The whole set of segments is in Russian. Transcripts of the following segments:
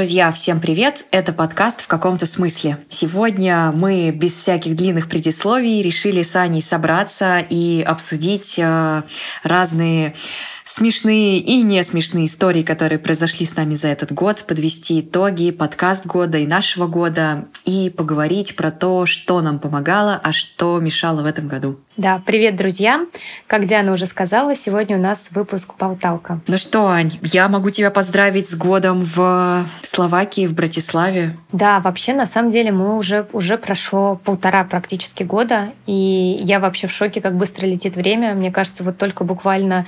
Друзья, всем привет! Это подкаст «В каком-то смысле». Сегодня мы без всяких длинных предисловий решили с Аней собраться и обсудить э, разные смешные и не смешные истории, которые произошли с нами за этот год, подвести итоги, подкаст года и нашего года и поговорить про то, что нам помогало, а что мешало в этом году. Да, привет, друзья! Как Диана уже сказала, сегодня у нас выпуск «Болталка». Ну что, Ань, я могу тебя поздравить с годом в Словакии, в Братиславе. Да, вообще, на самом деле, мы уже, уже прошло полтора практически года, и я вообще в шоке, как быстро летит время. Мне кажется, вот только буквально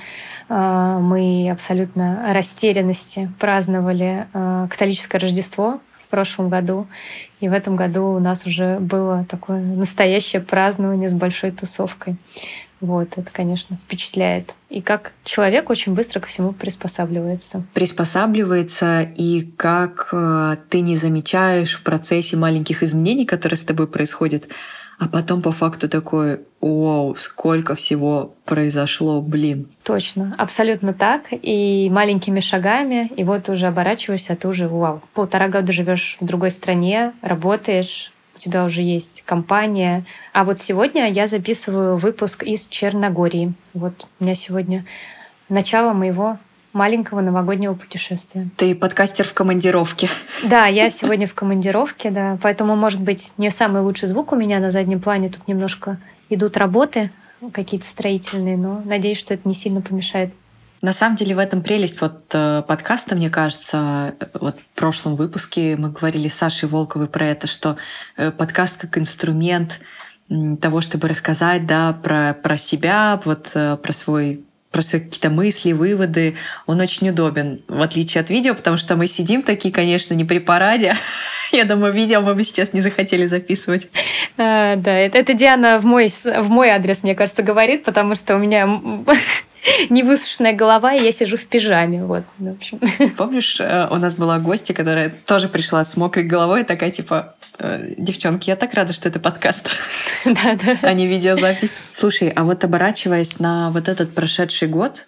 мы абсолютно растерянности праздновали э, католическое Рождество в прошлом году. И в этом году у нас уже было такое настоящее празднование с большой тусовкой. Вот, это, конечно, впечатляет. И как человек очень быстро ко всему приспосабливается. Приспосабливается, и как э, ты не замечаешь в процессе маленьких изменений, которые с тобой происходят, а потом по факту такой, вау, сколько всего произошло, блин. Точно, абсолютно так. И маленькими шагами, и вот уже оборачиваешься, а ты уже, вау, полтора года живешь в другой стране, работаешь, у тебя уже есть компания. А вот сегодня я записываю выпуск из Черногории. Вот у меня сегодня начало моего маленького новогоднего путешествия. Ты подкастер в командировке. Да, я сегодня в командировке, да. Поэтому, может быть, не самый лучший звук у меня на заднем плане. Тут немножко идут работы какие-то строительные, но надеюсь, что это не сильно помешает. На самом деле в этом прелесть вот э, подкаста, мне кажется. Вот в прошлом выпуске мы говорили с Сашей Волковой про это, что э, подкаст как инструмент того, чтобы рассказать да, про, про себя, вот э, про свой про свои какие-то мысли, выводы, он очень удобен, в отличие от видео, потому что мы сидим такие, конечно, не при параде. Я думаю, видео мы бы сейчас не захотели записывать. А, да, это, это Диана в мой, в мой адрес, мне кажется, говорит, потому что у меня невысушенная голова, и я сижу в пижаме. Вот, в общем. Помнишь, э, у нас была гостья, которая тоже пришла с мокрой головой, такая типа, «Э, девчонки, я так рада, что это подкаст, да, да. а не видеозапись. Слушай, а вот оборачиваясь на вот этот прошедший год,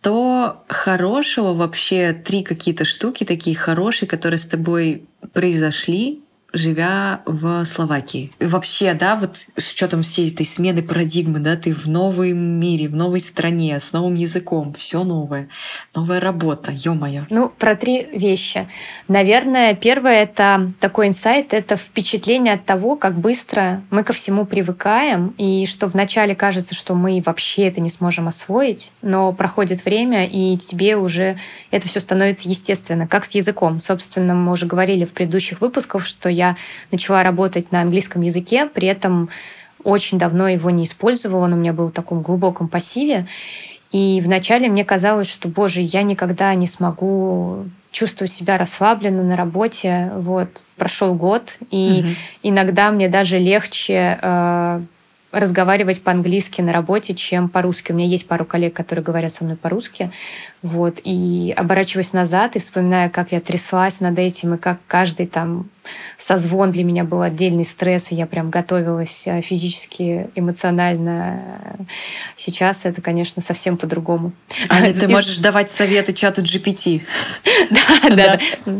что хорошего вообще, три какие-то штуки такие хорошие, которые с тобой произошли, живя в Словакии. И вообще, да, вот с учетом всей этой смены парадигмы, да, ты в новом мире, в новой стране, с новым языком, все новое, новая работа, ё-моё. Ну, про три вещи. Наверное, первое — это такой инсайт, это впечатление от того, как быстро мы ко всему привыкаем, и что вначале кажется, что мы вообще это не сможем освоить, но проходит время, и тебе уже это все становится естественно, как с языком. Собственно, мы уже говорили в предыдущих выпусках, что я начала работать на английском языке, при этом очень давно его не использовала, он у меня был в таком глубоком пассиве. И вначале мне казалось, что, боже, я никогда не смогу чувствовать себя расслабленно на работе. Вот прошел год, и угу. иногда мне даже легче э, разговаривать по-английски на работе, чем по-русски. У меня есть пару коллег, которые говорят со мной по-русски. Вот. И оборачиваясь назад и вспоминая, как я тряслась над этим, и как каждый там созвон для меня был отдельный стресс, и я прям готовилась э, физически, эмоционально. Сейчас это, конечно, совсем по-другому. А ты можешь давать советы чату GPT. Да, да, да.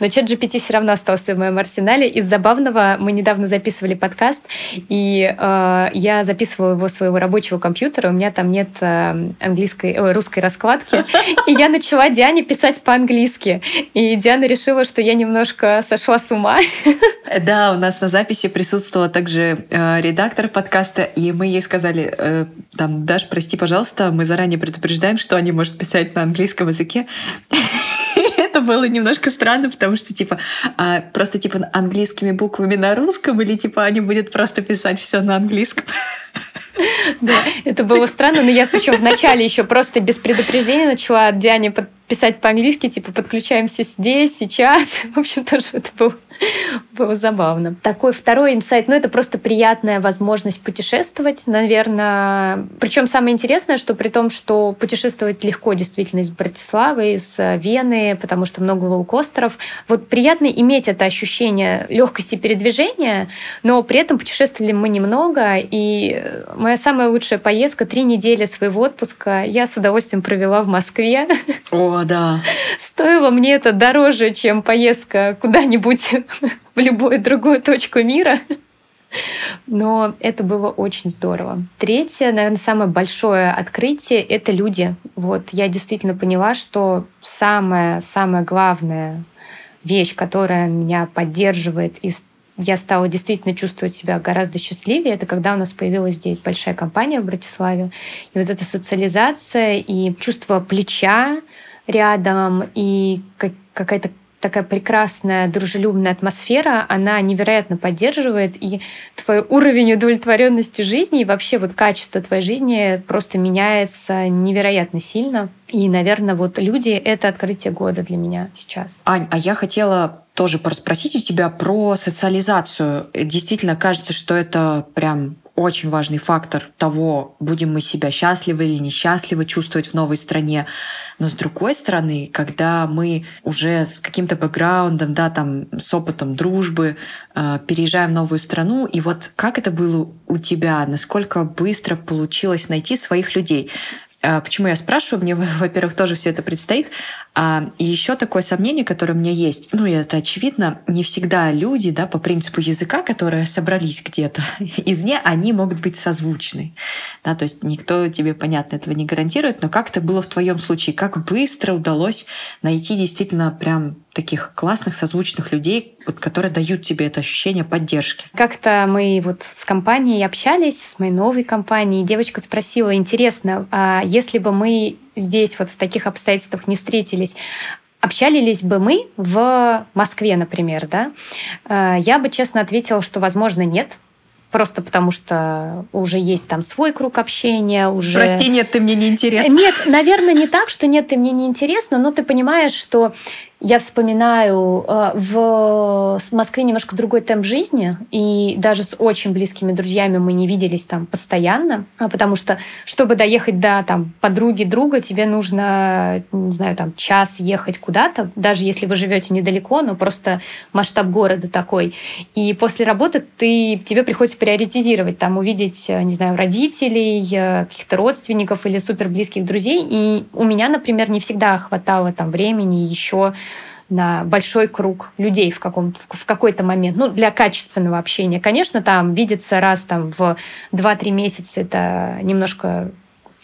Но чат GPT все равно остался в моем арсенале. Из забавного мы недавно записывали подкаст, и э, я записывала его своего рабочего компьютера. У меня там нет э, английской, русской раскладки. И я начала Диане писать по-английски. И Диана решила, что я немножко сошла с ума. Да, у нас на записи присутствовала также э, редактор подкаста, и мы ей сказали, э, там, Даш, прости, пожалуйста, мы заранее предупреждаем, что они может писать на английском языке. Это было немножко странно, потому что, типа, а, просто, типа, английскими буквами на русском, или, типа, они будут просто писать все на английском. Да, это было странно, но я причем вначале еще просто без предупреждения начала Диане писать по-английски, типа подключаемся здесь, сейчас. В общем, тоже это было, было забавно. Такой второй инсайт, ну это просто приятная возможность путешествовать, наверное. Причем самое интересное, что при том, что путешествовать легко действительно из Братиславы, из Вены, потому что много лоукостеров, вот приятно иметь это ощущение легкости передвижения, но при этом путешествовали мы немного, и моя самая лучшая поездка, три недели своего отпуска, я с удовольствием провела в Москве. О, да. Стоило мне это дороже, чем поездка куда-нибудь в любую другую точку мира. Но это было очень здорово. Третье, наверное, самое большое открытие — это люди. Вот я действительно поняла, что самое, самое главное вещь, которая меня поддерживает и я стала действительно чувствовать себя гораздо счастливее. Это когда у нас появилась здесь большая компания в Братиславе. И вот эта социализация и чувство плеча рядом, и какая-то такая прекрасная, дружелюбная атмосфера, она невероятно поддерживает, и твой уровень удовлетворенности жизни и вообще вот качество твоей жизни просто меняется невероятно сильно. И, наверное, вот люди — это открытие года для меня сейчас. Ань, а я хотела тоже пораспросить у тебя про социализацию. Действительно, кажется, что это прям очень важный фактор того, будем мы себя счастливы или несчастливы чувствовать в новой стране. Но с другой стороны, когда мы уже с каким-то бэкграундом, да, там, с опытом дружбы э, переезжаем в новую страну, и вот как это было у тебя? Насколько быстро получилось найти своих людей? А, почему я спрашиваю? Мне, во-первых, тоже все это предстоит. А, еще такое сомнение, которое у меня есть. Ну, это очевидно, не всегда люди, да, по принципу языка, которые собрались где-то извне, они могут быть созвучны. Да, то есть никто тебе, понятно, этого не гарантирует, но как это было в твоем случае? Как быстро удалось найти действительно прям таких классных, созвучных людей, вот, которые дают тебе это ощущение поддержки. Как-то мы вот с компанией общались, с моей новой компанией, девочка спросила, интересно, а если бы мы здесь вот в таких обстоятельствах не встретились, общались бы мы в Москве, например, да? А, я бы честно ответила, что, возможно, нет, просто потому что уже есть там свой круг общения, уже... Прости, нет, ты мне не интересна. Нет, наверное, не так, что нет, ты мне не интересна, но ты понимаешь, что я вспоминаю э, в Москве немножко другой темп жизни, и даже с очень близкими друзьями мы не виделись там постоянно, а потому что, чтобы доехать до там, подруги друга, тебе нужно, не знаю, там час ехать куда-то, даже если вы живете недалеко, но просто масштаб города такой. И после работы ты, тебе приходится приоритизировать, там, увидеть, э, не знаю, родителей, э, каких-то родственников или супер близких друзей. И у меня, например, не всегда хватало там времени еще на большой круг людей в, каком в какой-то момент, ну, для качественного общения. Конечно, там видеться раз там, в 2-3 месяца это немножко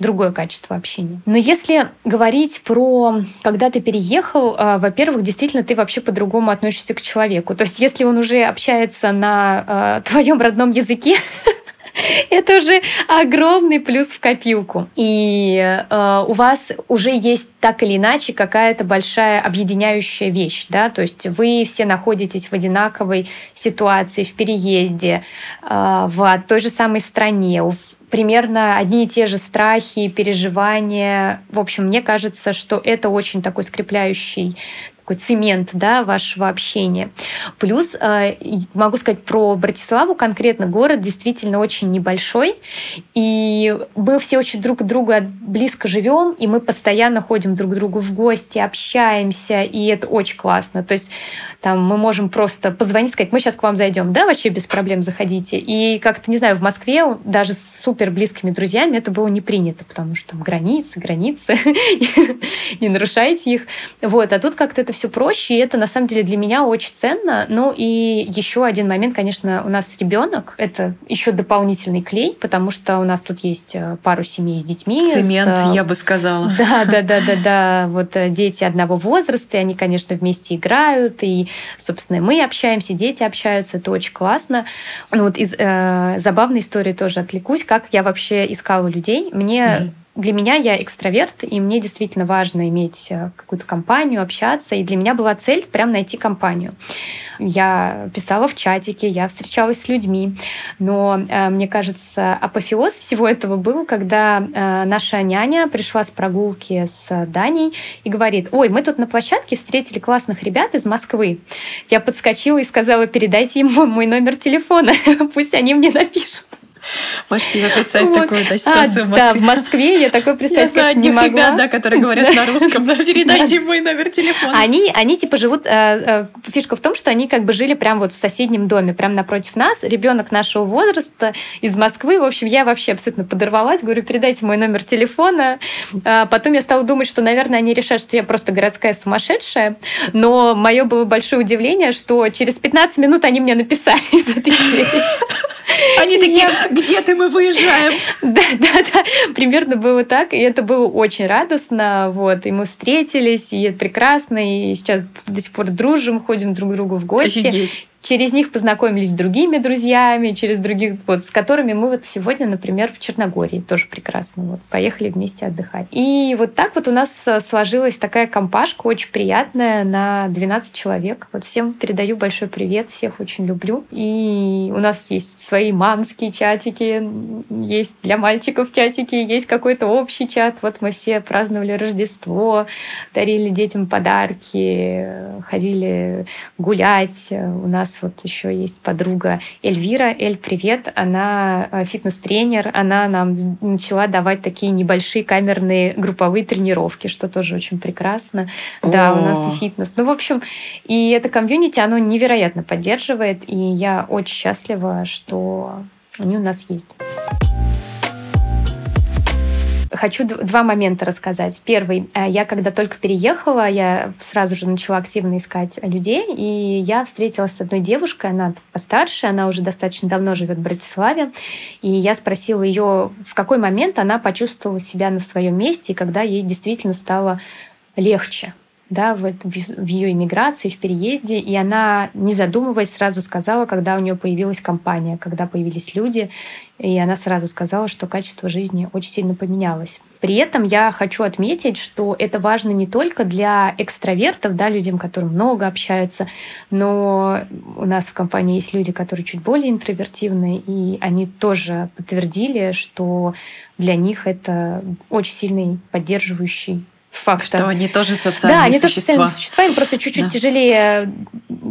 другое качество общения. Но если говорить про, когда ты переехал, э, во-первых, действительно, ты вообще по-другому относишься к человеку. То есть, если он уже общается на э, твоем родном языке, Это уже огромный плюс в копилку. И э, у вас уже есть так или иначе какая-то большая объединяющая вещь, да, то есть вы все находитесь в одинаковой ситуации, в переезде, э, в той же самой стране, примерно одни и те же страхи, переживания. В общем, мне кажется, что это очень такой скрепляющий такой цемент да, вашего общения. Плюс э, могу сказать про Братиславу конкретно. Город действительно очень небольшой, и мы все очень друг к другу близко живем, и мы постоянно ходим друг к другу в гости, общаемся, и это очень классно. То есть там мы можем просто позвонить, сказать, мы сейчас к вам зайдем, да, вообще без проблем заходите. И как-то, не знаю, в Москве даже с супер близкими друзьями это было не принято, потому что там границы, границы, не нарушайте их. Вот, а тут как-то это все проще, и это на самом деле для меня очень ценно. Ну и еще один момент, конечно, у нас ребенок, это еще дополнительный клей, потому что у нас тут есть э, пару семей с детьми. Цемент, с... я бы сказала. Да, да, да, да, да. Вот э, дети одного возраста, и они, конечно, вместе играют, и, собственно, мы общаемся, дети общаются, это очень классно. Ну вот из э, забавной истории тоже отвлекусь, как я вообще искала людей. Мне для меня я экстраверт, и мне действительно важно иметь э, какую-то компанию, общаться. И для меня была цель прям найти компанию. Я писала в чатике, я встречалась с людьми. Но э, мне кажется, апофеоз всего этого был, когда э, наша няня пришла с прогулки с Даней и говорит, ой, мы тут на площадке встретили классных ребят из Москвы. Я подскочила и сказала, передайте им мой номер телефона, пусть они мне напишут. Можешь себе представить вот. такую да, ситуацию а, в Москве? Да, в Москве я такое представить, я конечно, не могла. ребят, да, которые говорят на русском, да, передайте мой номер телефона. Они, они типа живут... Э, э, фишка в том, что они как бы жили прям вот в соседнем доме, прям напротив нас. Ребенок нашего возраста из Москвы. В общем, я вообще абсолютно подорвалась. Говорю, передайте мой номер телефона. А потом я стала думать, что, наверное, они решают, что я просто городская сумасшедшая. Но мое было большое удивление, что через 15 минут они мне написали из этой. Они такие, где ты, мы выезжаем. Да, да, да, примерно было так, и это было очень радостно, вот, и мы встретились, и это прекрасно, и сейчас до сих пор дружим, ходим друг к другу в гости. Офигеть. Через них познакомились с другими друзьями, через других, вот, с которыми мы вот сегодня, например, в Черногории тоже прекрасно. Вот, поехали вместе отдыхать. И вот так вот у нас э, сложилась такая компашка очень приятная на 12 человек. Вот всем передаю большой привет, всех очень люблю. И у нас есть свои мамские чатики, есть для мальчиков чатики, есть какой-то общий чат. Вот мы все праздновали Рождество, дарили детям подарки, ходили гулять. У нас нас вот еще есть подруга Эльвира. Эль, привет. Она э, фитнес-тренер. Она нам начала давать такие небольшие камерные групповые тренировки, что тоже очень прекрасно. О. Да, у нас и фитнес. Ну, в общем, и это комьюнити, оно невероятно поддерживает. И я очень счастлива, что они у нас есть. Хочу два момента рассказать. Первый. Э, я когда только переехала, я сразу же начала активно искать людей, и я встретилась с одной девушкой, она постарше, она уже достаточно давно живет в Братиславе, и я спросила ее, в какой момент она почувствовала себя на своем месте, и когда ей действительно стало легче да, в, в ее иммиграции, в переезде, и она, не задумываясь, сразу сказала, когда у нее появилась компания, когда появились люди, и она сразу сказала, что качество жизни очень сильно поменялось. При этом я хочу отметить, что это важно не только для экстравертов, да, людям, которые много общаются, но у нас в компании есть люди, которые чуть более интровертивны, и они тоже подтвердили, что для них это очень сильный поддерживающий фактор. Что они тоже социальные Да, они существа. тоже социальные существа, им просто чуть-чуть да. тяжелее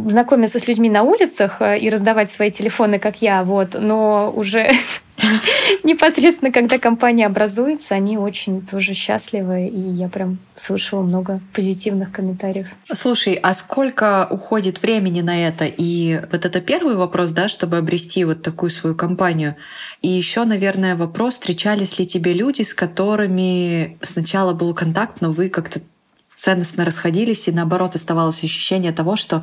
знакомиться с людьми на улицах э, и раздавать свои телефоны, как я, вот, но уже непосредственно, когда компания образуется, они очень тоже счастливы, и я прям слышала много позитивных комментариев. Слушай, а сколько уходит времени на это? И вот это первый вопрос, да, чтобы обрести вот такую свою компанию. И еще, наверное, вопрос, встречались ли тебе люди, с которыми сначала был контакт, но вы как-то ценностно расходились, и наоборот оставалось ощущение того, что,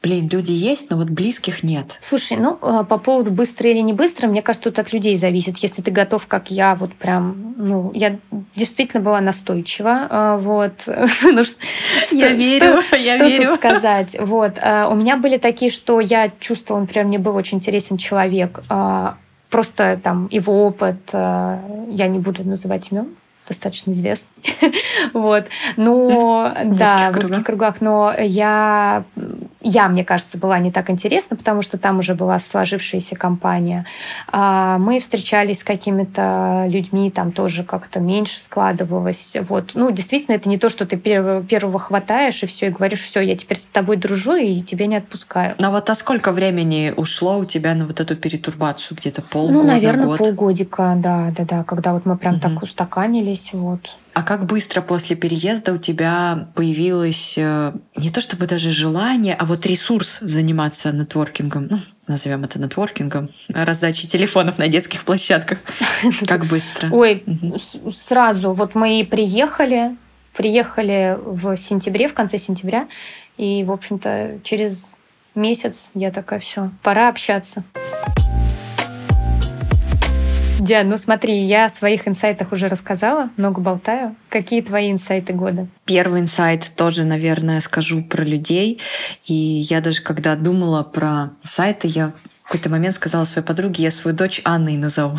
блин, люди есть, но вот близких нет. Слушай, ну, а, по поводу быстро или не быстро, мне кажется, тут от людей зависит. Если ты готов, как я, вот прям, ну, я действительно была настойчива, а, вот. ну, что, я верю, что, я что верю. тут сказать? Вот. А, у меня были такие, что я чувствовала, например, мне был очень интересен человек, просто там его опыт, я не буду называть имен, достаточно известный. вот. Но, да, в узких кругах. Но я я, мне кажется, была не так интересна, потому что там уже была сложившаяся компания. А мы встречались с какими-то людьми, там тоже как-то меньше складывалось. Вот. Ну, действительно, это не то, что ты первого, первого хватаешь и все, и говоришь, все, я теперь с тобой дружу и тебя не отпускаю. Но вот а сколько времени ушло у тебя на вот эту перетурбацию? Где-то полгода, Ну, наверное, год? полгодика, да, да, да, когда вот мы прям угу. так устаканились, вот. А как быстро после переезда у тебя появилось э, не то чтобы даже желание, а вот ресурс заниматься нетворкингом? Ну, назовем это нетворкингом, раздачей телефонов на детских площадках. Как быстро? Ой, сразу. Вот мы приехали, приехали в сентябре, в конце сентября, и, в общем-то, через месяц я такая, все, пора общаться. Диан, ну смотри, я о своих инсайтах уже рассказала, много болтаю. Какие твои инсайты года? Первый инсайт тоже, наверное, скажу про людей. И я даже когда думала про сайты, я в какой-то момент сказала своей подруге, я свою дочь Анной назову.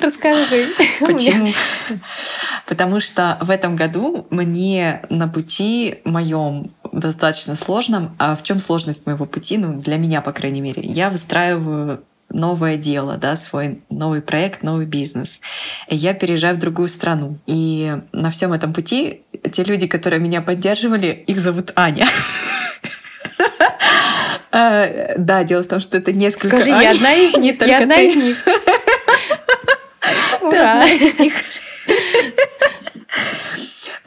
Расскажи. Почему? Потому что в этом году мне на пути моем достаточно сложном, а в чем сложность моего пути, ну, для меня, по крайней мере, я выстраиваю новое дело, да, свой новый проект, новый бизнес. И я переезжаю в другую страну. И на всем этом пути те люди, которые меня поддерживали, их зовут Аня. А, да, дело в том, что это несколько Скажи, я одна из них, я одна из них. Ура!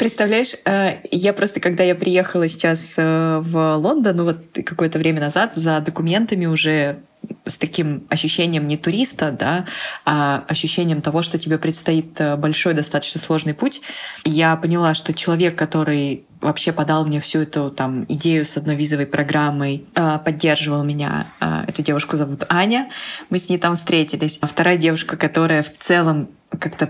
Представляешь, э, я просто, когда я приехала сейчас э, в Лондон, ну вот какое-то время назад, за документами уже с таким ощущением не туриста, да, а ощущением того, что тебе предстоит э, большой, достаточно сложный путь, я поняла, что человек, который вообще подал мне всю эту там идею с одной визовой программой, поддерживал меня. Эту девушку зовут Аня. Мы с ней там встретились. А вторая девушка, которая в целом как-то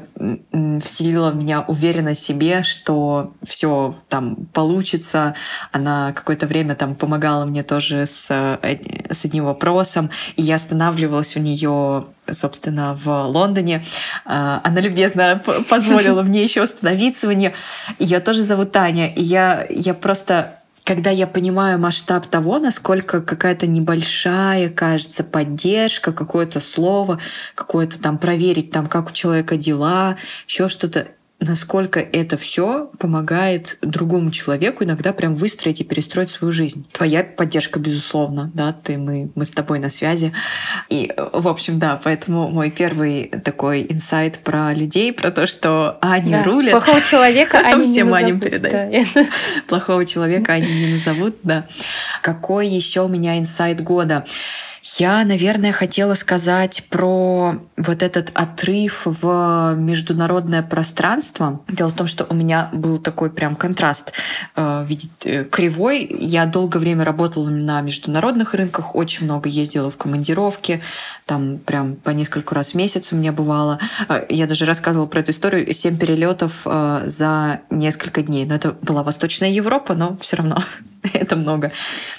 вселила в меня уверенность в себе, что все там получится. Она какое-то время там помогала мне тоже с, э, с одним вопросом, и я останавливалась у нее собственно, в Лондоне. А, она любезно позволила мне еще остановиться у нее. Ее тоже зовут Таня. И я, я просто когда я понимаю масштаб того, насколько какая-то небольшая, кажется, поддержка, какое-то слово, какое-то там проверить, там, как у человека дела, еще что-то, насколько это все помогает другому человеку иногда прям выстроить и перестроить свою жизнь. Твоя поддержка, безусловно, да, ты, мы, мы с тобой на связи. И, в общем, да, поэтому мой первый такой инсайт про людей, про то, что они да, рулят. Плохого человека они не Аням передают. Плохого человека они не назовут, да. Какой еще у меня инсайт года? Я, наверное, хотела сказать про вот этот отрыв в международное пространство. Дело в том, что у меня был такой прям контраст э, э, кривой. Я долгое время работала на международных рынках, очень много ездила в командировки, там прям по несколько раз в месяц у меня бывало. Э, я даже рассказывала про эту историю. Семь перелетов э, за несколько дней. Но это была Восточная Европа, но все равно это много.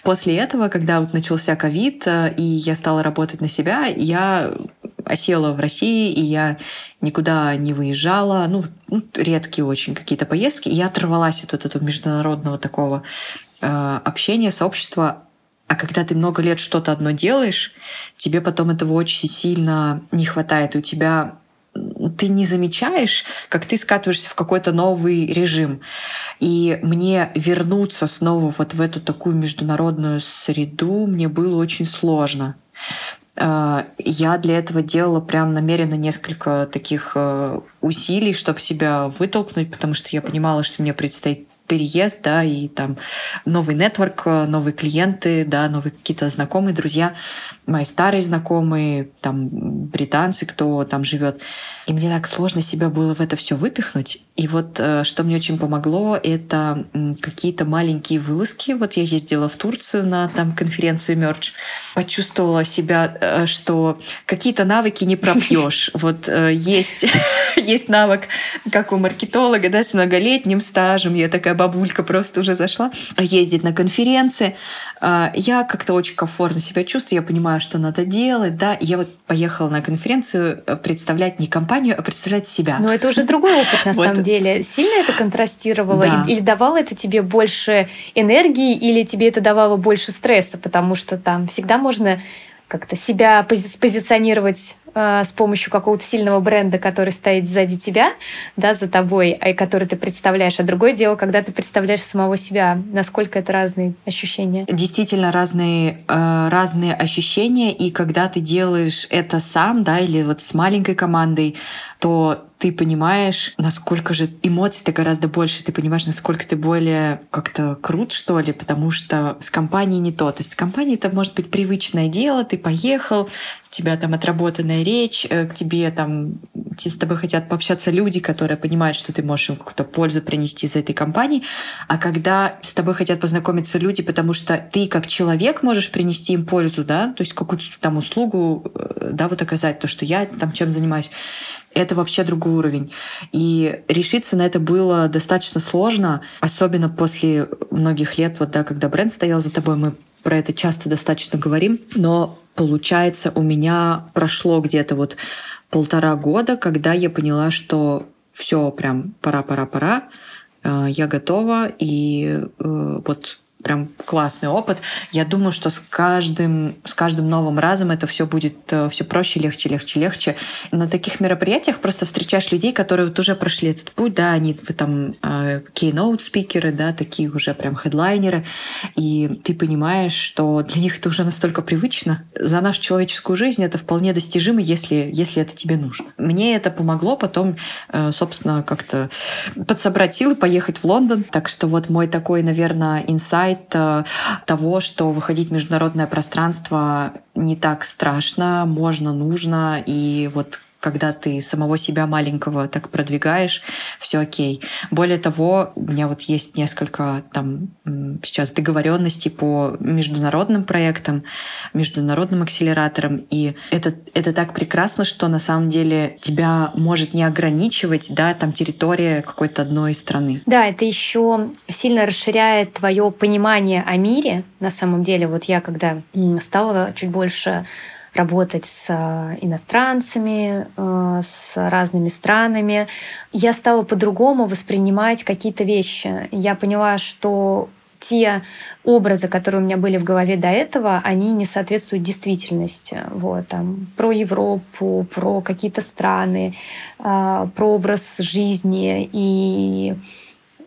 После этого, когда вот начался ковид, э, и я стала работать на себя, я осела в России, и я никуда не выезжала, ну, ну редкие очень какие-то поездки, и я оторвалась от вот этого международного такого э, общения, сообщества. А когда ты много лет что-то одно делаешь, тебе потом этого очень сильно не хватает, и у тебя ты не замечаешь, как ты скатываешься в какой-то новый режим. И мне вернуться снова вот в эту такую международную среду мне было очень сложно. А, я для этого делала прям намеренно несколько таких э, усилий, чтобы себя вытолкнуть, потому что я понимала, что мне предстоит переезд, да, и там новый нетворк, э, новые клиенты, да, новые какие-то знакомые, друзья, мои старые знакомые, там британцы, кто там живет. И мне так сложно себя было в это все выпихнуть. И вот э, что мне очень помогло, это какие-то маленькие вылазки. Вот я ездила в Турцию на там конференцию Merge, почувствовала себя, э, что какие-то навыки не пропьешь. Вот есть, есть навык, как у маркетолога, да, с многолетним стажем. Я такая бабулька просто уже зашла ездить на конференции. А, я как-то очень комфортно себя чувствую, я понимаю, что надо делать, да. Я вот поехала на конференцию э, представлять не компанию, а представлять себя. Но это уже другой опыт на самом деле. Сильно это контрастировало? Или давало это тебе больше энергии, или тебе это давало больше стресса? Потому что там всегда можно как-то себя пози позиционировать э, с помощью какого-то сильного бренда, который стоит сзади тебя, да, за тобой, и который ты представляешь. А другое дело, когда ты представляешь самого себя, насколько это разные ощущения. Действительно разные, э, разные ощущения, и когда ты делаешь это сам, да, или вот с маленькой командой, то ты понимаешь, насколько же эмоций-то гораздо больше, ты понимаешь, насколько ты более как-то крут, что ли, потому что с компанией не то. То есть с компанией это может быть привычное дело, ты поехал, у тебя там отработанная речь, э, к тебе там с тобой хотят пообщаться люди, которые понимают, что ты можешь им какую-то пользу принести из этой компании. А когда с тобой хотят познакомиться люди, потому что ты как человек можешь принести им пользу, да, то есть какую-то там услугу, э, да, вот оказать, то, что я там чем занимаюсь, это вообще другой уровень. И решиться на это было достаточно сложно, особенно после многих лет, вот, да, когда бренд стоял за тобой, мы про это часто достаточно говорим, но получается у меня прошло где-то вот полтора года, когда я поняла, что все прям пора, пора, пора, э, я готова, и э, вот прям классный опыт. Я думаю, что с каждым, с каждым новым разом это все будет э, все проще, легче, легче, легче. На таких мероприятиях просто встречаешь людей, которые вот уже прошли этот путь, да, они вы там э, keynote спикеры, да, такие уже прям хедлайнеры, и ты понимаешь, что для них это уже настолько привычно. За нашу человеческую жизнь это вполне достижимо, если, если это тебе нужно. Мне это помогло потом, э, собственно, как-то подсобрать силы, поехать в Лондон. Так что вот мой такой, наверное, инсайт э, того, что выходить в международное пространство не так страшно, можно, нужно, и вот когда ты самого себя маленького так продвигаешь, все окей. Более того, у меня вот есть несколько там сейчас договоренностей по международным проектам, международным акселераторам, и это, это так прекрасно, что на самом деле тебя может не ограничивать, да, там территория какой-то одной страны. Да, это еще сильно расширяет твое понимание о мире. На самом деле, вот я когда стала чуть больше работать с э, иностранцами, э, с разными странами. Я стала по-другому воспринимать какие-то вещи. Я поняла, что те образы, которые у меня были в голове до этого, они не соответствуют действительности. Вот, там, про Европу, про какие-то страны, э, про образ жизни. И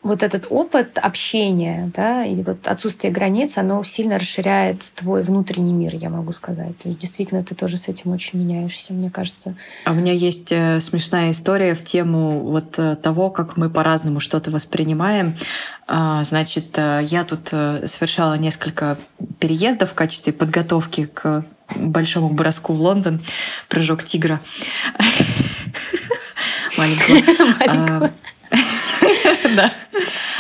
вот этот опыт общения, да, и вот отсутствие границ, оно сильно расширяет твой внутренний мир, я могу сказать. То есть действительно ты тоже с этим очень меняешься, мне кажется. А у меня есть э, смешная история в тему вот э, того, как мы по-разному что-то воспринимаем. А, значит, э, я тут совершала несколько переездов в качестве подготовки к большому броску в Лондон, прыжок тигра маленького. Да.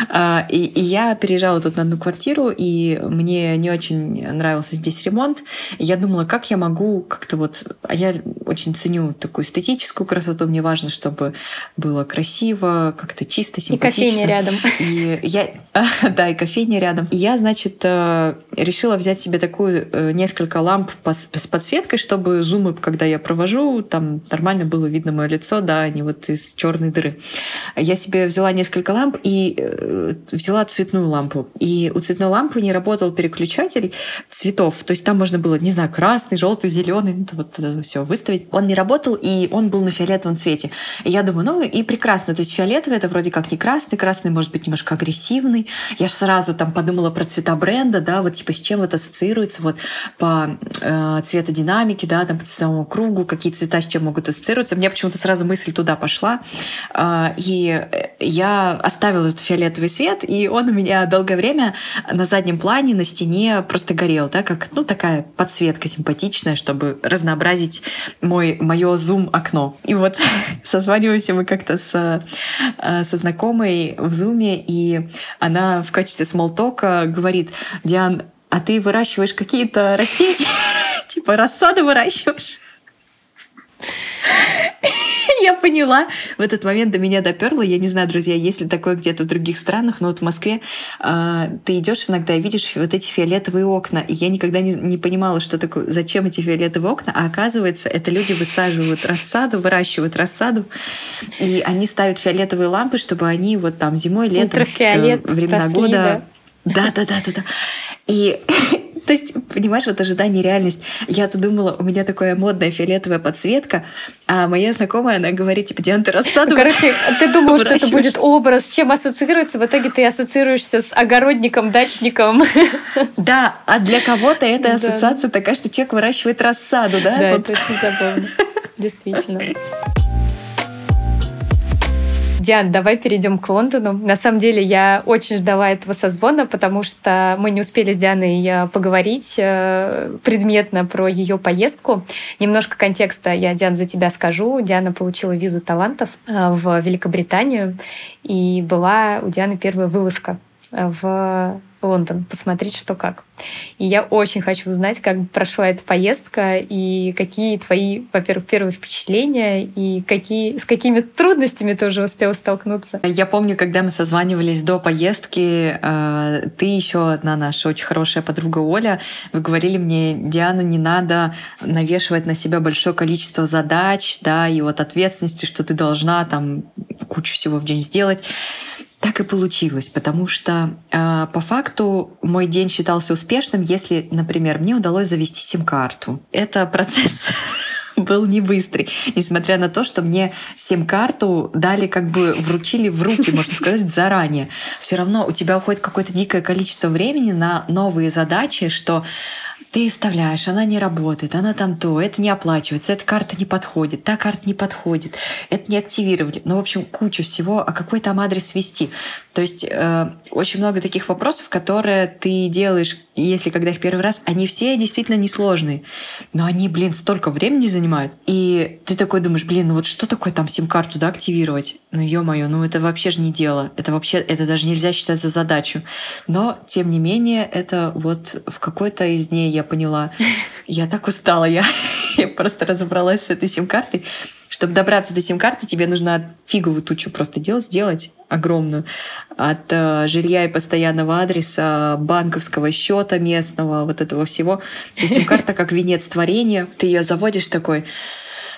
А, и, я переезжала тут на одну квартиру, и мне не очень нравился здесь ремонт. Я думала, как я могу как-то вот... А я очень ценю такую эстетическую красоту. Мне важно, чтобы было красиво, как-то чисто, симпатично. И кофейня рядом. И я... Да, и кофейня рядом. И я, значит, э, решила взять себе такую э, несколько ламп с подсветкой, чтобы зумы, когда я провожу, там нормально было видно мое лицо, да, а не вот из черной дыры. Я себе взяла несколько ламп и э, взяла цветную лампу. И у цветной лампы не работал переключатель цветов. То есть там можно было, не знаю, красный, желтый, зеленый, ну, вот это все выставить. Он не работал, и он был на фиолетовом цвете. И я думаю, ну и прекрасно. То есть фиолетовый это вроде как не красный, красный может быть немножко агрессивный. Я же сразу там подумала про цвета бренда, да, вот типа с чем это ассоциируется, вот по э, цветодинамике, да, там по цветовому кругу, какие цвета с чем могут ассоциироваться. У меня почему-то сразу мысль туда пошла. Э, и я оставила этот фиолетовый свет, и он у меня долгое время на заднем плане на стене просто горел, да, как ну такая подсветка симпатичная, чтобы разнообразить мой мое зум окно. И вот созваниваемся мы как-то с, э, со знакомой в зуме, и она в качестве смолтока говорит, Диан, а ты выращиваешь какие-то растения? Типа рассаду выращиваешь? я поняла. В этот момент до меня доперло. Я не знаю, друзья, есть ли такое где-то в других странах, но вот в Москве э, ты идешь иногда и видишь вот эти фиолетовые окна. И я никогда не, не понимала, что такое, зачем эти фиолетовые окна. А оказывается, это люди высаживают рассаду, выращивают рассаду. И они ставят фиолетовые лампы, чтобы они вот там зимой, летом, времена росли, года... Да, да, да, да, да. И то есть, понимаешь, вот ожидание реальность. Я-то думала, у меня такая модная фиолетовая подсветка, а моя знакомая, она говорит, типа, Диана, ты рассаду Короче, ты думала, что это будет образ, с чем ассоциируется, в итоге ты ассоциируешься с огородником, дачником. Да, а для кого-то эта ассоциация такая, что человек выращивает рассаду, да? Да, это очень забавно. Действительно. Диан, давай перейдем к Лондону. На самом деле я очень ждала этого созвона, потому что мы не успели с Дианой э, поговорить э, предметно про ее поездку. Немножко контекста я, Диан, за тебя скажу. Диана получила визу талантов э, в Великобританию, и была у Дианы первая вылазка в Лондон, посмотреть, что как. И я очень хочу узнать, как прошла эта поездка и какие твои, во-первых, первые впечатления и какие, с какими трудностями ты уже успела столкнуться. Я помню, когда мы созванивались до поездки, э, ты еще одна наша очень хорошая подруга Оля, вы говорили мне, Диана, не надо навешивать на себя большое количество задач, да, и вот ответственности, что ты должна там кучу всего в день сделать. Так и получилось, потому что э, по факту мой день считался успешным, если, например, мне удалось завести сим-карту. Это процесс был не быстрый, несмотря на то, что мне сим-карту дали, как бы вручили в руки, можно сказать, заранее. Все равно у тебя уходит какое-то дикое количество времени на новые задачи, что ты вставляешь, она не работает, она там то, это не оплачивается, эта карта не подходит, та карта не подходит, это не активировали. Ну, в общем, кучу всего, а какой там адрес ввести? То есть э, очень много таких вопросов, которые ты делаешь, если когда их первый раз, они все действительно несложные, но они, блин, столько времени занимают. И ты такой думаешь, блин, ну вот что такое там сим-карту да, активировать? Ну, ё-моё, ну это вообще же не дело. Это вообще, это даже нельзя считать за задачу. Но, тем не менее, это вот в какой-то из дней я поняла, я так устала, я, я просто разобралась с этой сим-картой. Чтобы добраться до сим-карты, тебе нужно фиговую тучу просто дел сделать огромную от э, жилья и постоянного адреса, банковского счета местного, вот этого всего. То сим-карта как венец творения. Ты ее заводишь такой,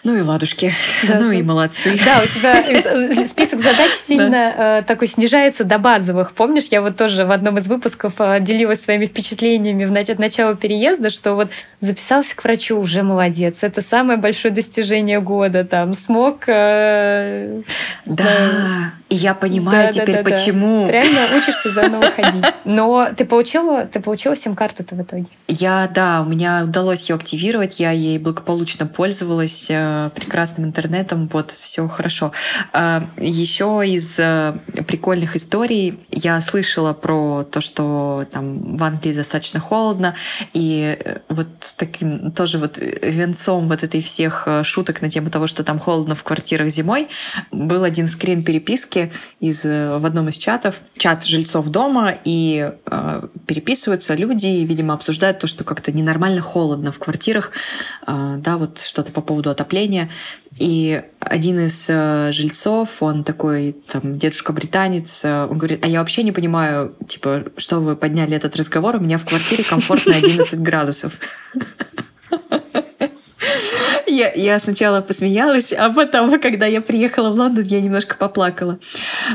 ну и ладушки, да, ну и молодцы. Да, у тебя э, список задач сильно да. Э, такой снижается до базовых. Помнишь, я вот тоже в одном из выпусков э, делилась своими впечатлениями в от начала переезда, что вот записался к врачу, уже молодец. Это самое большое достижение года. Там смог... Э, да, и я понимаю да, теперь, да, да, почему. Да. Реально учишься заново ходить. Но ты получила, ты получила сим-карту-то в итоге? Я, да, у меня удалось ее активировать, я ей благополучно пользовалась прекрасным интернетом, вот, все хорошо. А, Еще из э, прикольных историй. Я слышала про то, что там в Англии достаточно холодно, и э, вот таким тоже вот венцом вот этой всех шуток на тему того, что там холодно в квартирах зимой, был один скрин переписки из, в одном из чатов, чат жильцов дома, и э, переписываются люди, и, видимо, обсуждают то, что как-то ненормально холодно в квартирах, э, да, вот что-то по поводу отопления отопления. И один из э, жильцов, он такой, там, дедушка-британец, э, он говорит, а я вообще не понимаю, типа, что вы подняли этот разговор, у меня в квартире комфортно 11 градусов. Я, я сначала посмеялась, а потом, когда я приехала в Лондон, я немножко поплакала.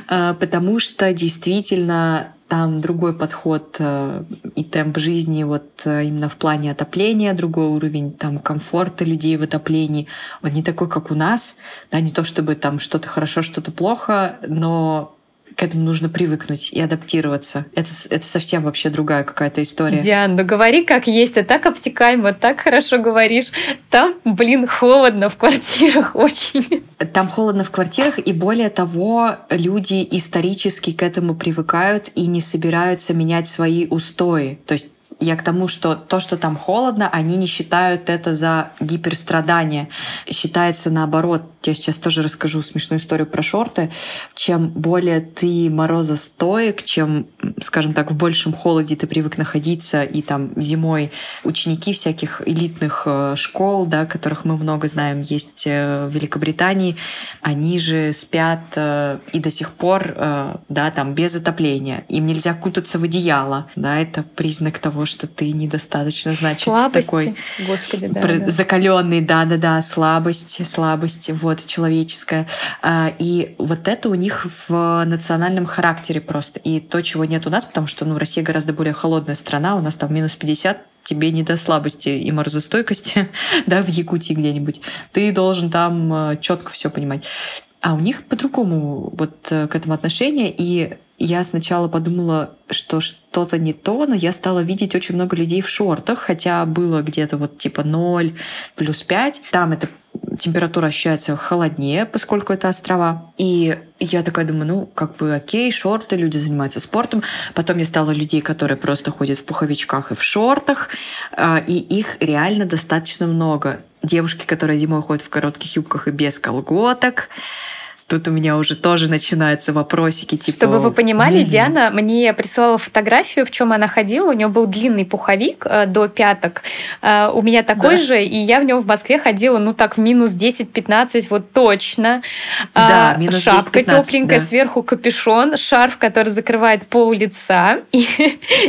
А, потому что действительно там другой подход э, и темп жизни вот э, именно в плане отопления, другой уровень там комфорта людей в отоплении. Он не такой, как у нас, да, не то чтобы там что-то хорошо, что-то плохо, но к этому нужно привыкнуть и адаптироваться. Это, это совсем вообще другая какая-то история. Диан, ну говори как есть, ты так обтекаемо, так хорошо говоришь. Там, блин, холодно в квартирах очень. Там холодно в квартирах, и более того, люди исторически к этому привыкают и не собираются менять свои устои. То есть я к тому, что то, что там холодно, они не считают это за гиперстрадание. Считается наоборот. Я сейчас тоже расскажу смешную историю про шорты. Чем более ты морозостоек, чем, скажем так, в большем холоде ты привык находиться, и там зимой ученики всяких элитных э, школ, да, которых мы много знаем, есть э, в Великобритании, они же спят э, и до сих пор, да, там без отопления. Им нельзя кутаться в одеяло, да, это признак того, что ты недостаточно, значит, Слабости. такой Господи, да, да. закаленный, да-да-да, слабость, слабость, вот, человеческая. А, и вот это у них в национальном характере просто. И то, чего нет у нас, потому что, ну, Россия гораздо более холодная страна, у нас там минус 50, тебе не до слабости и морозостойкости, да, в Якутии где-нибудь. Ты должен там э, четко все понимать. А у них по-другому вот э, к этому отношение. И я сначала подумала, что что-то не то, но я стала видеть очень много людей в шортах, хотя было где-то вот типа 0, плюс 5. Там эта температура ощущается холоднее, поскольку это острова. И я такая думаю, ну, как бы окей, шорты, люди занимаются спортом. Потом я стала людей, которые просто ходят в пуховичках и в шортах, а, и их реально достаточно много. Девушки, которые зимой ходят в коротких юбках и без колготок. Тут у меня уже тоже начинаются вопросики типа... Чтобы вы понимали, mm-hmm. Диана мне присылала фотографию, в чем она ходила. У нее был длинный пуховик э, до пяток. Э, у меня такой да. же, и я в нем в Москве ходила, ну так, в минус 10-15, вот точно. Да, э, минус Шапка тепленькая, да. сверху капюшон, шарф, который закрывает пол лица. И,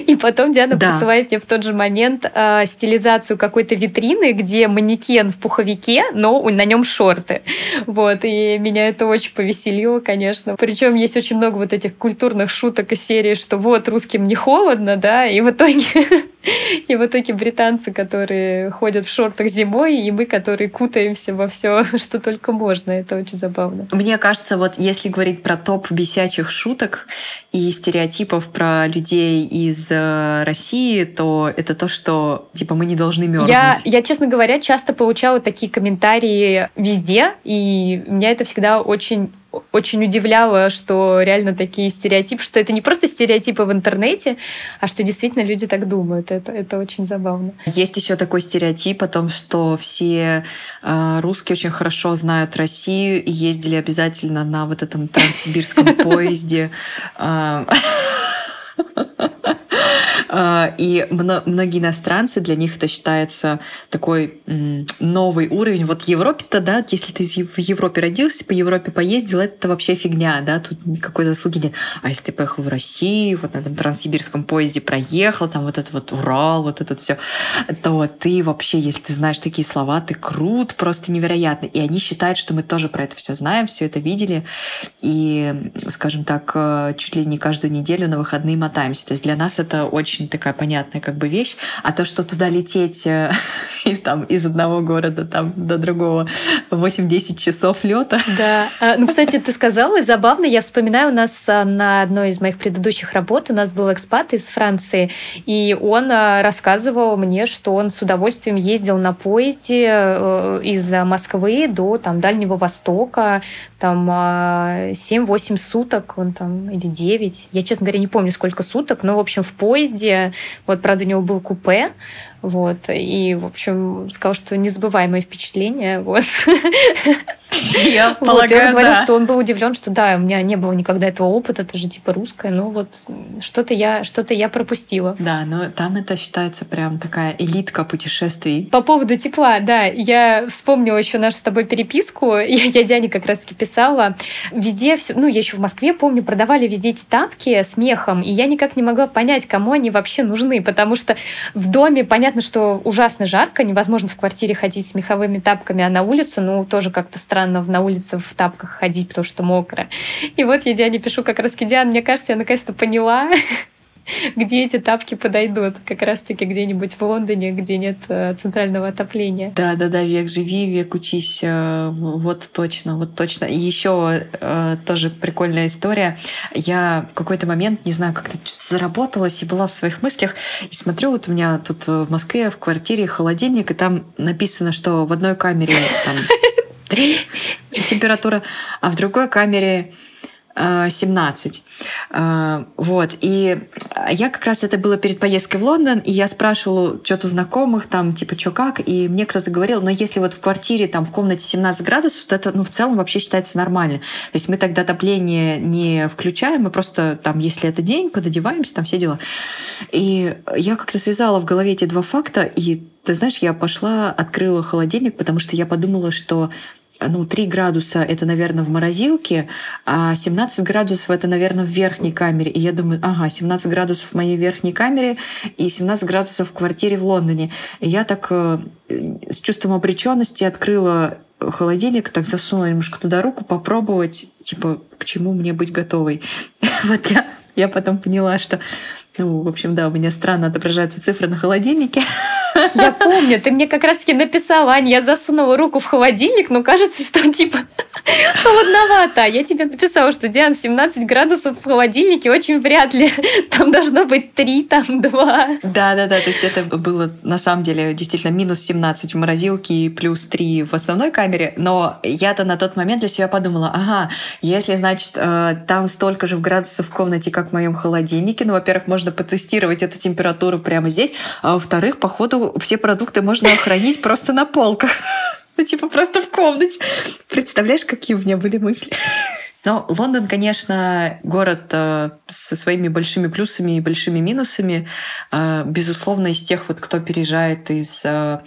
и потом Диана да. присылает мне в тот же момент э, стилизацию какой-то витрины, где манекен в пуховике, но на нем шорты. Вот, и меня это очень повеселило, конечно. Причем есть очень много вот этих культурных шуток из серии, что вот русским не холодно, да, и в итоге и в итоге британцы, которые ходят в шортах зимой, и мы, которые кутаемся во все, что только можно. Это очень забавно. Мне кажется, вот если говорить про топ бесячих шуток и стереотипов про людей из э, России, то это то, что типа мы не должны мерзнуть. Я, я, честно говоря, часто получала такие комментарии везде, и меня это всегда очень очень удивляло, что реально такие стереотипы, что это не просто стереотипы в интернете, а что действительно люди так думают. Это, это очень забавно. Есть еще такой стереотип о том, что все э, русские очень хорошо знают Россию и ездили обязательно на вот этом транссибирском поезде. И многие иностранцы, для них это считается такой новый уровень. Вот в Европе-то, да, если ты в Европе родился, по Европе поездил, это вообще фигня, да, тут никакой заслуги нет. А если ты поехал в Россию, вот на этом транссибирском поезде проехал, там вот это вот Урал, вот это все, то ты вообще, если ты знаешь такие слова, ты крут, просто невероятно. И они считают, что мы тоже про это все знаем, все это видели. И, скажем так, э, чуть ли не каждую неделю на выходные мотаемся. То есть для нас это очень такая понятная как бы вещь. А то, что туда лететь э, из, там, из одного города там, до другого 8-10 часов лета. Да. А, ну, кстати, ты сказала, забавно, я вспоминаю, у нас а, на одной из моих предыдущих работ у нас был экспат из Франции, и он а, рассказывал мне, что он с удовольствием ездил на поезде э, из Москвы до там, Дальнего Востока, там 7-8 суток, он там, или 9. Я, честно говоря, не помню, сколько суток, но, в общем, в поезде вот, правда, у него был купе, вот, и, в общем, сказал, что незабываемое впечатление, вот. Я полагаю, вот, я говорю, что он был удивлен, что да, у меня не было никогда этого опыта, это же типа русское, но вот что-то я, что-то я пропустила. Да, но там это считается прям такая элитка путешествий. По поводу тепла, да, я вспомнила еще нашу с тобой переписку, я, я Диане как раз-таки писала, везде все, ну, я еще в Москве помню, продавали везде эти тапки с мехом, и я никак не могла понять, кому они вообще нужны, потому что в доме понятно, что ужасно жарко, невозможно в квартире ходить с меховыми тапками, а на улицу, ну, тоже как-то странно на улице в тапках ходить, потому что мокро. И вот я Диане пишу как раз, Диана, мне кажется, я наконец-то поняла, где эти тапки подойдут. Как раз-таки где-нибудь в Лондоне, где нет э, центрального отопления. Да, да, да, век живи, век учись. Э, вот точно, вот точно. И еще э, тоже прикольная история. Я в какой-то момент, не знаю, как-то заработалась и была в своих мыслях. И смотрю, вот у меня тут в Москве в квартире холодильник, и там написано, что в одной камере там 3 температура, а в другой камере 17. Э, э, вот. И я как раз это было перед поездкой в Лондон, и я спрашивала что-то у знакомых, там, типа, что как, и мне кто-то говорил, но если вот в квартире, там, в комнате 17 градусов, то это, ну, в целом вообще считается нормально. То есть мы тогда отопление не включаем, мы просто, там, если это день, пододеваемся, там, все дела. И я как-то связала в голове эти два факта, и ты знаешь, я пошла, открыла холодильник, потому что я подумала, что ну, 3 градуса это, наверное, в морозилке, а 17 градусов это, наверное, в верхней камере. И я думаю, ага, 17 градусов в моей верхней камере и 17 градусов в квартире в Лондоне. И я так э, с чувством обреченности открыла холодильник, так засунула немножко туда руку, попробовать, типа, к чему мне быть готовой. вот я, я потом поняла, что, ну, в общем, да, у меня странно отображаются цифры на холодильнике. Я помню, ты мне как раз-таки написала, Аня, я засунула руку в холодильник, но кажется, что типа холодновато. А я тебе написала, что, Диан, 17 градусов в холодильнике очень вряд ли. Там должно быть 3, там 2. Да-да-да, то есть это было на самом деле действительно минус 17 в морозилке и плюс 3 в основной камере. Но я-то на тот момент для себя подумала, ага, если, значит, э, там столько же в градусов в комнате, как в моем холодильнике, ну, во-первых, можно потестировать эту температуру прямо здесь, а во-вторых, походу, все продукты можно хранить просто на полках. Ну, типа, просто в комнате. Представляешь, какие у меня были мысли? Но Лондон, конечно, город э, со своими большими плюсами и большими минусами. Э, безусловно, из тех, вот, кто переезжает из э,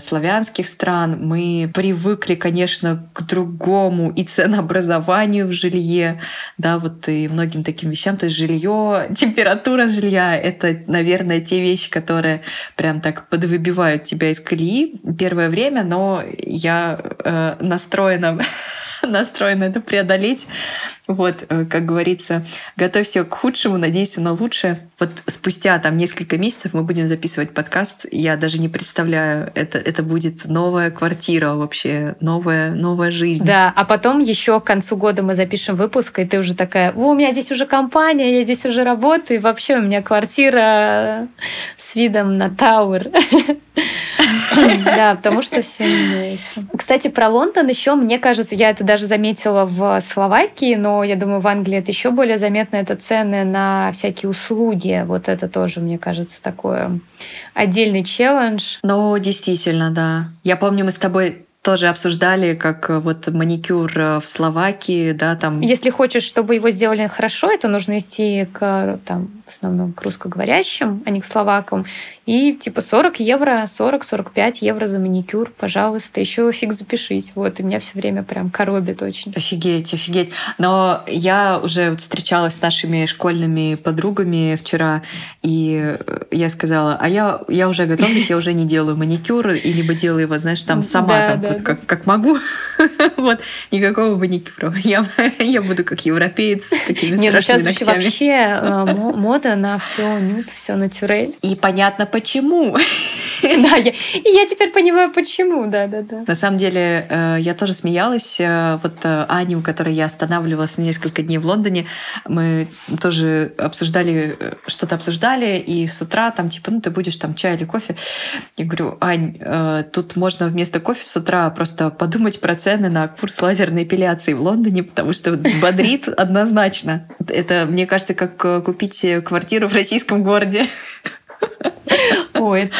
славянских стран, мы привыкли, конечно, к другому и ценообразованию в жилье, да, вот и многим таким вещам. То есть жилье, температура жилья — это, наверное, те вещи, которые прям так подвыбивают тебя из колеи первое время, но я настроена настроена это преодолеть. Вот, э, как говорится, готовься к худшему, надейся на лучшее. Вот спустя там несколько месяцев мы будем записывать подкаст. Я даже не представляю, это, это будет новая квартира вообще, новая, новая жизнь. Да, а потом еще к концу года мы запишем выпуск, и ты уже такая, у меня здесь уже компания, я здесь уже работаю, и вообще у меня квартира с видом на Тауэр. Да, потому что все меняется. Кстати, про Лондон еще, мне кажется, я это даже заметила в Словакии, но я думаю, в Англии это еще более заметно, это цены на всякие услуги. Вот это тоже, мне кажется, такое отдельный челлендж. Ну, действительно, да. Я помню, мы с тобой тоже обсуждали, как э, вот маникюр э, в Словакии, да, там. Если хочешь, чтобы его сделали хорошо, это нужно идти к там в основном к русскоговорящим, а не к словакам. И типа 40 евро, 40-45 евро за маникюр, пожалуйста, еще фиг запишись. Вот, и меня все время прям коробит очень. Офигеть, офигеть. Но я уже вот встречалась с нашими школьными подругами вчера, и я сказала, а я, я уже готовлюсь, я уже не делаю маникюр, и либо делаю его, знаешь, там сама, да, там, да, как, да. Как, как могу. вот, никакого маникюра. Я, я буду как европеец с такими Нет, ну сейчас ногтями. вообще э, мода на все нюд, все натюрель. И понятно почему. Да, я, и я теперь понимаю, почему, да, да, да. На самом деле, э, я тоже смеялась. Э, вот э, Аню, у которой я останавливалась на несколько дней в Лондоне, мы тоже обсуждали, что-то обсуждали, и с утра там, типа, ну, ты будешь там чай или кофе. Я говорю, Ань, тут можно вместо кофе с утра просто подумать про цены на курс лазерной эпиляции в Лондоне, потому что бодрит однозначно. Это, мне кажется, как купить квартиру в российском городе. Ой.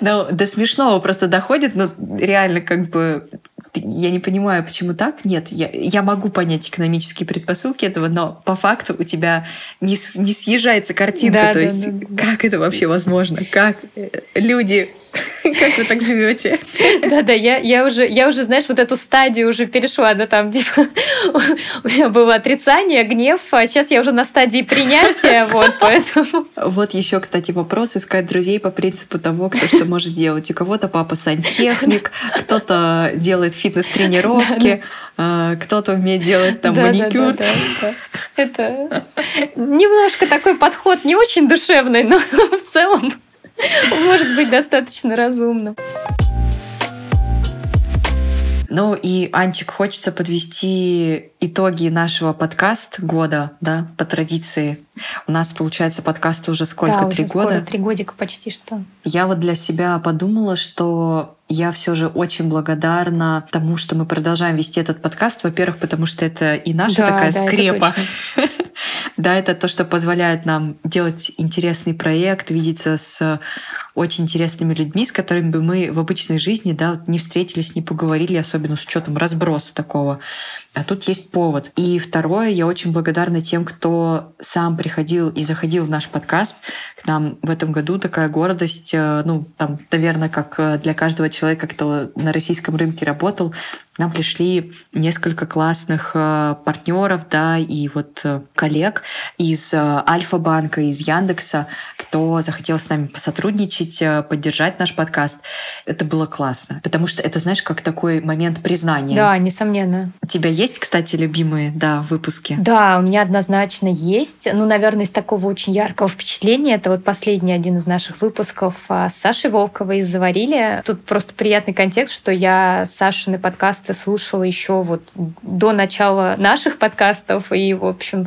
Ну, до смешного просто доходит, но реально как бы я не понимаю, почему так. Нет, я, я могу понять экономические предпосылки этого, но по факту у тебя не, не съезжается картинка. Да, То да, есть, да, да. как это вообще возможно? Как люди Как вы так живете? Да-да, я, я, уже, я уже, знаешь, вот эту стадию уже перешла, да, там, типа, у меня было отрицание, гнев, а сейчас я уже на стадии принятия, вот, поэтому... Вот еще, кстати, вопрос искать друзей по принципу того, кто что может делать. У кого-то папа сантехник, кто-то делает фитнес-тренировки, а, кто-то умеет делать там маникюр. Это немножко такой подход не очень душевный, но в целом может быть достаточно разумным. Ну и, Анчик, хочется подвести итоги нашего подкаст года, да, по традиции. У нас, получается, подкаст уже сколько? Да, Три уже года? Скоро, три годика почти что. Я вот для себя подумала, что я все же очень благодарна тому, что мы продолжаем вести этот подкаст. Во-первых, потому что это и наша да, такая да, скрепа. Да, это то, что позволяет нам делать интересный проект, видеться с очень интересными людьми, с которыми бы мы в обычной жизни да, не встретились, не поговорили, особенно с учетом разброса такого. А тут есть повод. И второе, я очень благодарна тем, кто сам приходил и заходил в наш подкаст. К нам в этом году такая гордость, э, ну, там, наверное, как э, для каждого человека, кто на российском рынке работал, к нам пришли несколько классных э, партнеров, да, и вот коллег из Альфа-банка, из Яндекса, кто захотел с нами посотрудничать, поддержать наш подкаст. Это было классно, потому что это, знаешь, как такой момент признания. Да, несомненно. У тебя есть, кстати, любимые, да, выпуски? Да, у меня однозначно есть. Ну, наверное, из такого очень яркого впечатления это вот последний один из наших выпусков а, с Сашей Волковой из «Заварили». Тут просто приятный контекст, что я Сашины подкасты слушала еще вот до начала наших подкастов, и, в общем,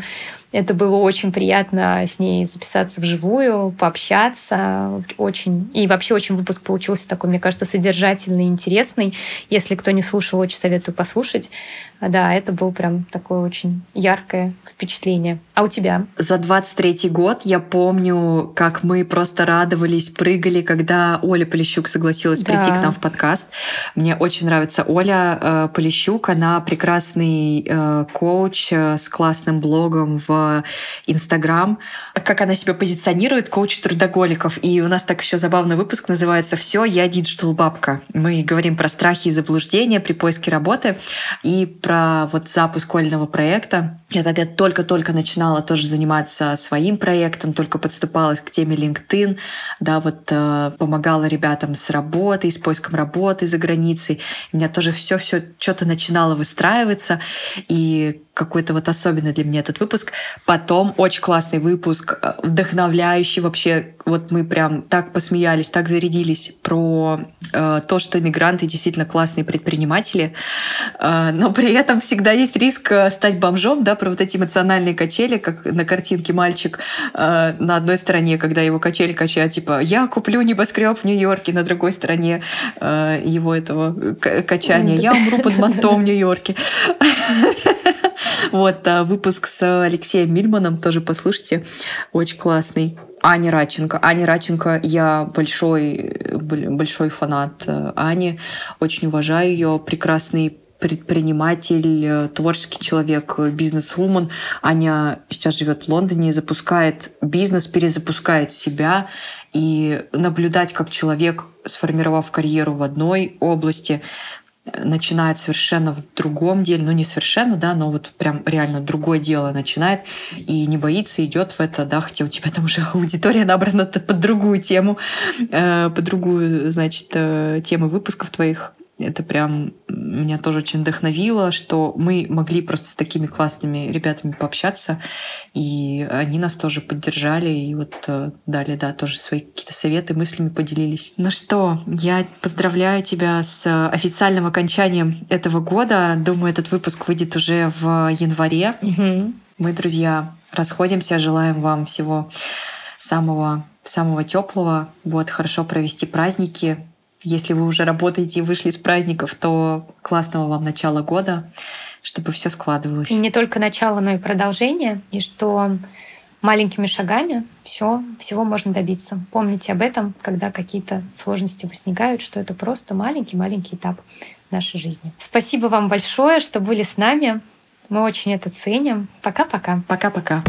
это было очень приятно с ней записаться вживую, пообщаться. Очень. И вообще очень выпуск получился такой, мне кажется, содержательный, интересный. Если кто не слушал, очень советую послушать. Да, это было прям такое очень яркое впечатление. А у тебя? За 23-й год я помню, как мы просто радовались, прыгали, когда Оля Полищук согласилась да. прийти к нам в подкаст. Мне очень нравится Оля э, Полищук. Она прекрасный э, коуч э, с классным блогом в в Instagram, как она себя позиционирует, коуч трудоголиков. И у нас так еще забавный выпуск называется «Все, я digital бабка». Мы говорим про страхи и заблуждения при поиске работы и про вот запуск школьного проекта. Я тогда только-только начинала тоже заниматься своим проектом, только подступалась к теме LinkedIn, да, вот э, помогала ребятам с работой, с поиском работы за границей. У меня тоже все-все что-то начинало выстраиваться, и какой-то вот особенный для меня этот выпуск. Потом очень классный выпуск, э, вдохновляющий вообще. Вот мы прям так посмеялись, так зарядились про э, то, что иммигранты действительно классные предприниматели, э, но при этом всегда есть риск э, стать бомжом, да, про вот эти эмоциональные качели, как на картинке мальчик э, на одной стороне, когда его качели качают, типа «я куплю небоскреб в Нью-Йорке», на другой стороне э, его этого качания «я умру под мостом в Нью-Йорке». Вот, а выпуск с Алексеем Мильманом тоже послушайте, очень классный. Аня Радченко. Аня Радченко, я большой, большой фанат э, Ани, очень уважаю ее, прекрасный предприниматель, э, творческий человек, э, бизнес-вумен. Аня сейчас живет в Лондоне, запускает бизнес, перезапускает себя. И наблюдать, как человек, сформировав карьеру в одной области, начинает совершенно в другом деле, ну не совершенно, да, но вот прям реально другое дело начинает и не боится, идет в это, да, хотя у тебя там уже аудитория набрана под другую тему, э, под другую, значит, э, тему выпусков твоих. Это прям меня тоже очень вдохновило, что мы могли просто с такими классными ребятами пообщаться, и они нас тоже поддержали, и вот э, дали, да, тоже свои какие-то советы, мыслями поделились. Ну что, я поздравляю тебя с официальным окончанием этого года. Думаю, этот выпуск выйдет уже в январе. Угу. Мы, друзья, расходимся, желаем вам всего самого самого теплого, вот хорошо провести праздники, если вы уже работаете и вышли с праздников, то классного вам начала года, чтобы все складывалось. И не только начало, но и продолжение, и что маленькими шагами все, всего можно добиться. Помните об этом, когда какие-то сложности возникают, что это просто маленький-маленький этап нашей жизни. Спасибо вам большое, что были с нами. Мы очень это ценим. Пока-пока. Пока-пока.